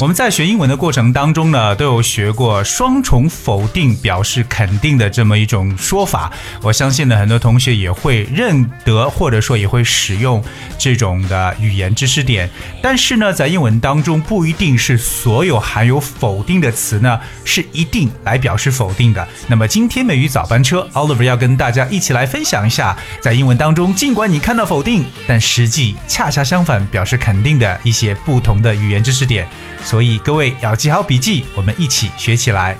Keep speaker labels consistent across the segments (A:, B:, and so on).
A: 我们在学英文的过程当中呢，都有学过双重否定表示肯定的这么一种说法。我相信呢，很多同学也会认得，或者说也会使用这种的语言知识点。但是呢，在英文当中，不一定是所有含有否定的词呢是一定来表示否定的。那么今天美语早班车，Oliver 要跟大家一起来分享一下，在英文当中，尽管你看到否定，但实际恰恰相反表示肯定的一些不同的语言知识点。所以各位要记好笔记，我们一起学起来。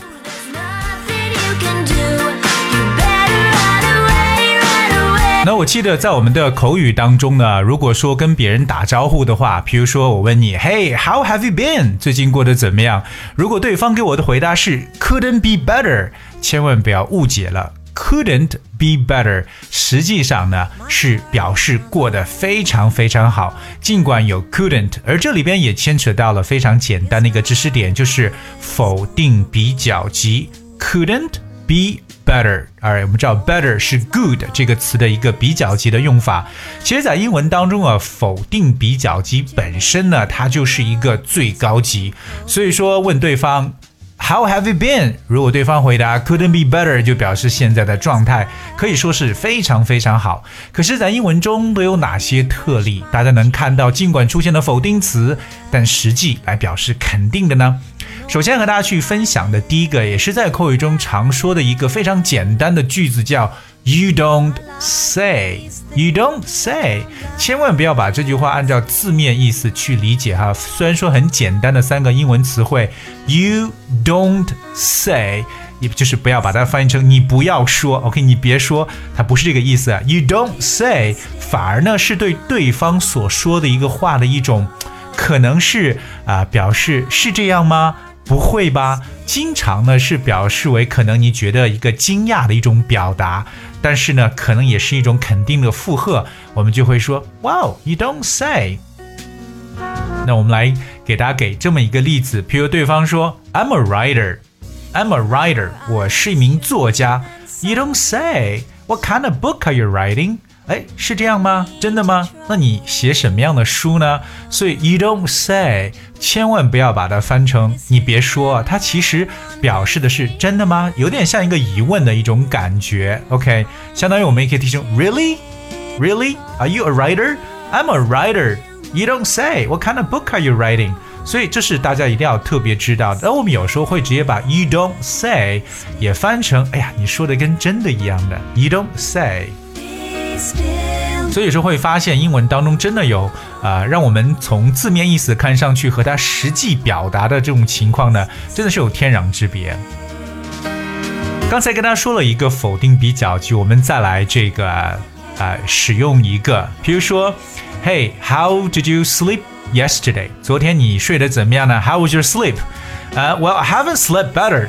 A: 那我记得在我们的口语当中呢，如果说跟别人打招呼的话，比如说我问你，Hey，how have you been？最近过得怎么样？如果对方给我的回答是 Couldn't be better，千万不要误解了。Couldn't be better，实际上呢是表示过得非常非常好，尽管有 couldn't，而这里边也牵扯到了非常简单的一个知识点，就是否定比较级 couldn't be better。而我们知道 better 是 good 这个词的一个比较级的用法。其实，在英文当中啊，否定比较级本身呢，它就是一个最高级。所以说，问对方 How have you been？如果对方回答 Couldn't be better，就表示现在的状态可以说是非常非常好。可是，在英文中都有哪些特例？大家能看到，尽管出现了否定词，但实际来表示肯定的呢？首先和大家去分享的第一个，也是在口语中常说的一个非常简单的句子，叫 You don't say. You don't say. 千万不要把这句话按照字面意思去理解哈。虽然说很简单的三个英文词汇，You don't say。也就是不要把它翻译成你不要说，OK，你别说，它不是这个意思。You don't say，反而呢是对对方所说的一个话的一种，可能是啊、表示是这样吗？不会吧？经常呢是表示为可能你觉得一个惊讶的一种表达，但是呢可能也是一种肯定的附和，我们就会说，Wow, you don't say。那我们来给大家给这么一个例子，譬如对方说，I'm a writer。I'm a writer，我是一名作家。You don't say. What kind of book are you writing? 哎，是这样吗？真的吗？那你写什么样的书呢？所以 you don't say，千万不要把它翻成你别说，它其实表示的是真的吗？有点像一个疑问的一种感觉。OK，相当于我们也可以提出 Really? Really? Are you a writer? I'm a writer. You don't say. What kind of book are you writing? 所以这是大家一定要特别知道的。那我们有时候会直接把 you don't say 也翻成，哎呀，你说的跟真的一样的。You don't say。所以说会发现英文当中真的有，呃，让我们从字面意思看上去和它实际表达的这种情况呢，真的是有天壤之别。刚才跟大家说了一个否定比较句，我们再来这个，呃，使用一个，比如说，Hey，How did you sleep yesterday？昨天你睡得怎么样呢？How was your sleep？呃，Well，I haven't slept better.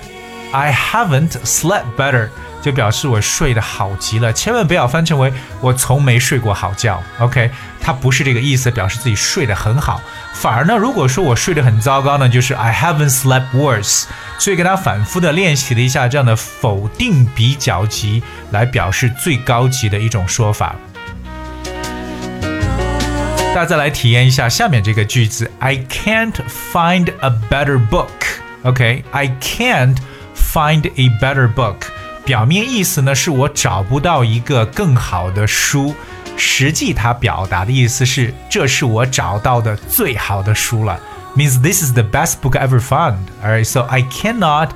A: I haven't slept better. 就表示我睡得好极了，千万不要翻成为我从没睡过好觉。OK，它不是这个意思，表示自己睡得很好。反而呢，如果说我睡得很糟糕呢，就是 I haven't slept worse。所以给大家反复的练习了一下这样的否定比较级，来表示最高级的一种说法。大家再来体验一下下面这个句子：I can't find a better book。OK，I、can't find a better book。表面意思呢是我找不到一个更好的书，实际它表达的意思是这是我找到的最好的书了。Means this is the best book I ever found. Alright, so I cannot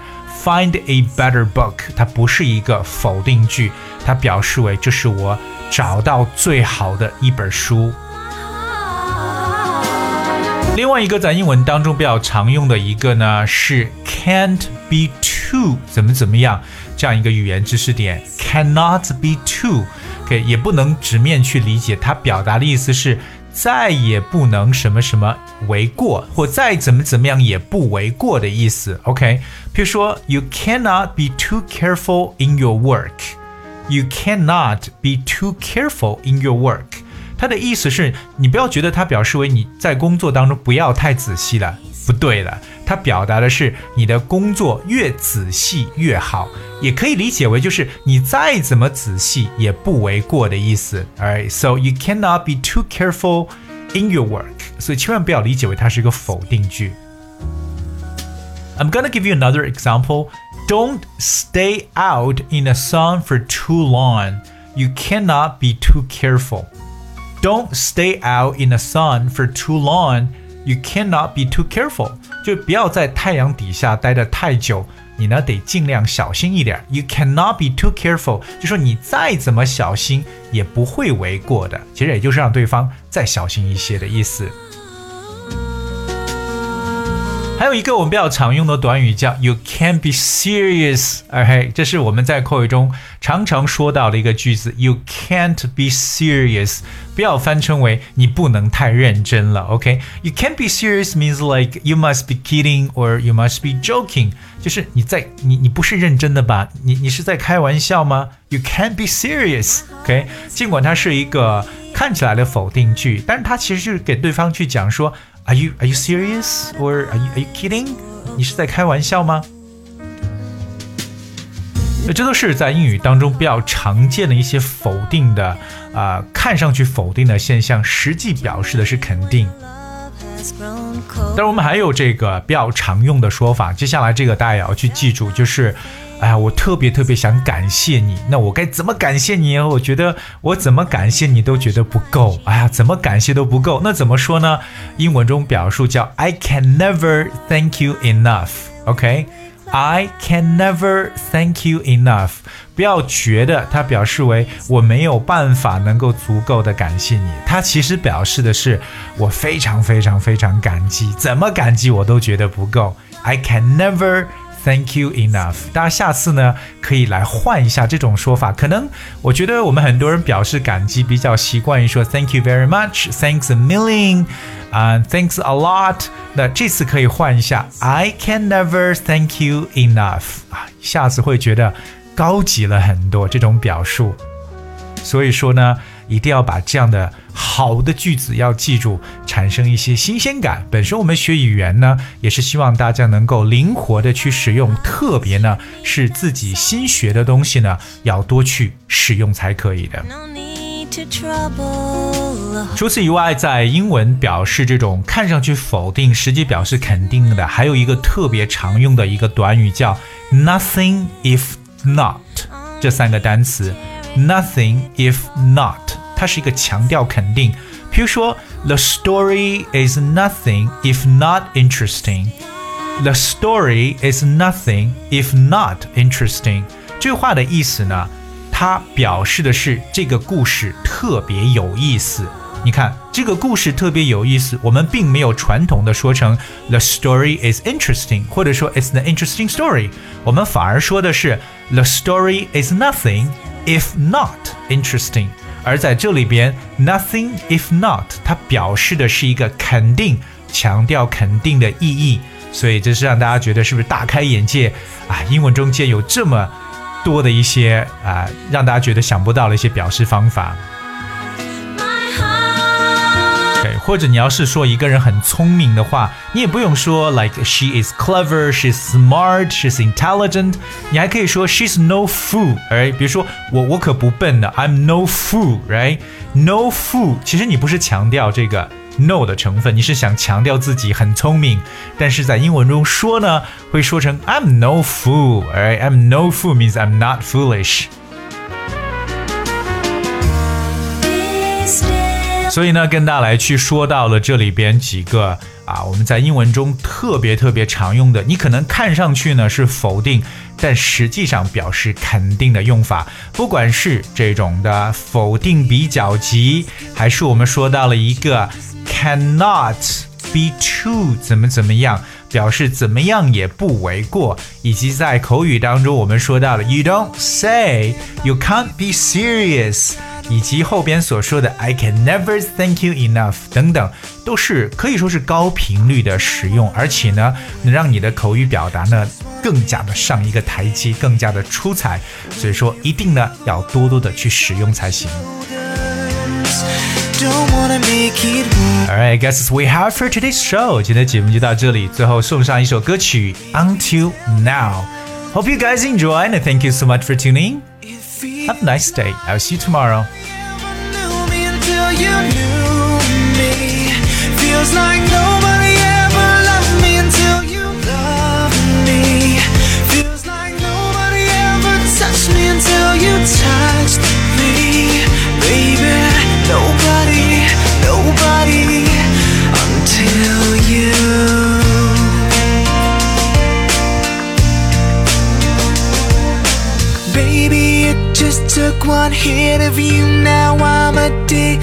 A: find a better book. 它不是一个否定句，它表示为这是我找到最好的一本书。另外一个在英文当中比较常用的一个呢是 can't be too too 怎么怎么样这样一个语言知识点，cannot be too，OK 也不能直面去理解，它表达的意思是再也不能什么什么为过，或再怎么怎么样也不为过的意思。OK，比如说，You cannot be too careful in your work. You cannot be too careful in your work. 它的意思是你不要觉得它表示为你在工作当中不要太仔细了，不对的。它表达的是你的工作越仔细越好，也可以理解为就是你再怎么仔细也不为过的意思。Alright, so you cannot be too careful in your work. 所以千万不要理解为它是一个否定句。I'm gonna give you another example. Don't stay out in the sun for too long. You cannot be too careful. Don't stay out in the sun for too long. You cannot be too careful. 就不要在太阳底下待得太久，你呢得尽量小心一点。You cannot be too careful，就说你再怎么小心也不会为过的。其实也就是让对方再小心一些的意思。还有一个我们比较常用的短语叫 "You can't be serious"，哎嘿，这是我们在口语中常常说到的一个句子。You can't be serious，不要翻成为你不能太认真了。OK，You can't be serious means like you must be kidding or you must be joking，就是你在你你不是认真的吧？你你是在开玩笑吗？You can't be serious。OK，尽管它是一个看起来的否定句，但是它其实就是给对方去讲说。Are you Are you serious or Are you Are you kidding？你是在开玩笑吗？这都是在英语当中比较常见的一些否定的啊、呃，看上去否定的现象，实际表示的是肯定。但是我们还有这个比较常用的说法，接下来这个大家也要去记住，就是哎呀，我特别特别想感谢你，那我该怎么感谢你？我觉得我怎么感谢你都觉得不够，哎呀，怎么感谢都不够。那怎么说呢？英文中表述叫 I can never thank you enough。OK，I can never thank you enough。不要觉得它表示为我没有办法能够足够的感谢你，它其实表示的是我非常非常非常感激，怎么感激我都觉得不够。I can never。Thank you enough。大家下次呢可以来换一下这种说法。可能我觉得我们很多人表示感激比较习惯于说 Thank you very much, Thanks a million，啊，Thanks a lot。那这次可以换一下，I can never thank you enough。啊，下次会觉得高级了很多这种表述。所以说呢。一定要把这样的好的句子要记住，产生一些新鲜感。本身我们学语言呢，也是希望大家能够灵活的去使用，特别呢是自己新学的东西呢，要多去使用才可以的。除此以外，在英文表示这种看上去否定，实际表示肯定的，还有一个特别常用的一个短语叫 “nothing if not” 这三个单词。Nothing if not，它是一个强调肯定。比如说，The story is nothing if not interesting。The story is nothing if not interesting。这句话的意思呢，它表示的是这个故事特别有意思。 你看，这个故事特别有意思，我们并没有传统的说成 The story is interesting，或者说 It's the interesting story，我们反而说的是 The story is nothing。If not interesting，而在这里边，nothing if not，它表示的是一个肯定，强调肯定的意义，所以这是让大家觉得是不是大开眼界啊？英文中间有这么多的一些啊，让大家觉得想不到的一些表示方法。或者你要是说一个人很聪明的话，你也不用说 like she is clever, she is smart, she is intelligent，你还可以说 she's no fool，哎，比如说我我可不笨的，I'm no fool，right？No fool，其实你不是强调这个 no 的成分，你是想强调自己很聪明，但是在英文中说呢，会说成 I'm no fool，right？I'm no fool means I'm not foolish。所以呢，跟大家来去说到了这里边几个啊，我们在英文中特别特别常用的，你可能看上去呢是否定，但实际上表示肯定的用法。不管是这种的否定比较级，还是我们说到了一个 cannot be true 怎么怎么样，表示怎么样也不为过，以及在口语当中我们说到了 you don't say you can't be serious。以及后边所说的 I can never thank you enough 等等，都是可以说是高频率的使用，而且呢，能让你的口语表达呢更加的上一个台阶，更加的出彩。所以说，一定呢要多多的去使用才行。Alright, guys, we have for today's show. 今天节目就到这里，最后送上一首歌曲《Until Now》。Hope you guys enjoy and thank you so much for tuning. Have a nice day. I'll see you tomorrow.
B: Feels like nobody one hit of you, now I'm addicted.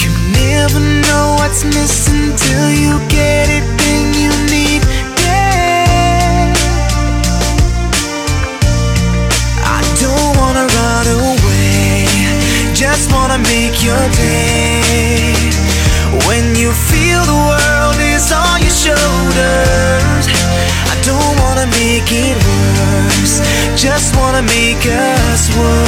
B: You never know what's missing till you get it, then you need it. I don't wanna run away, just wanna make your day. Make it worse, just wanna make us work.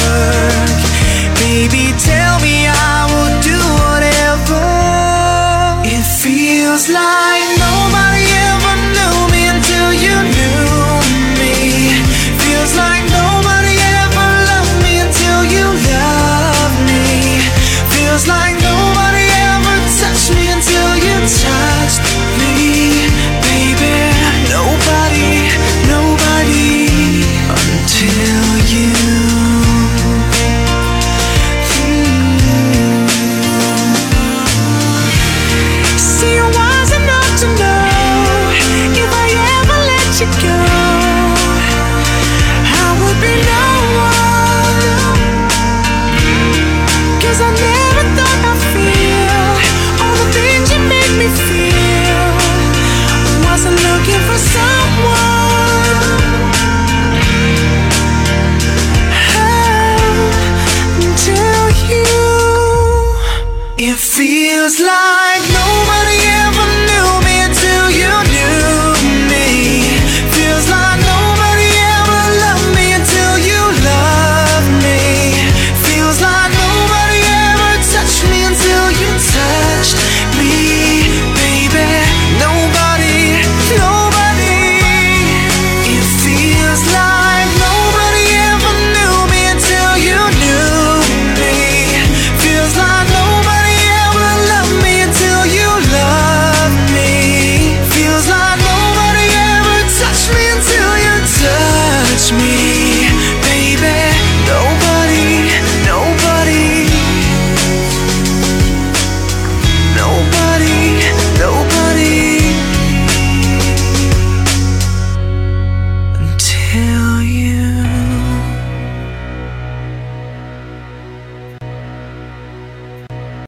B: touch me.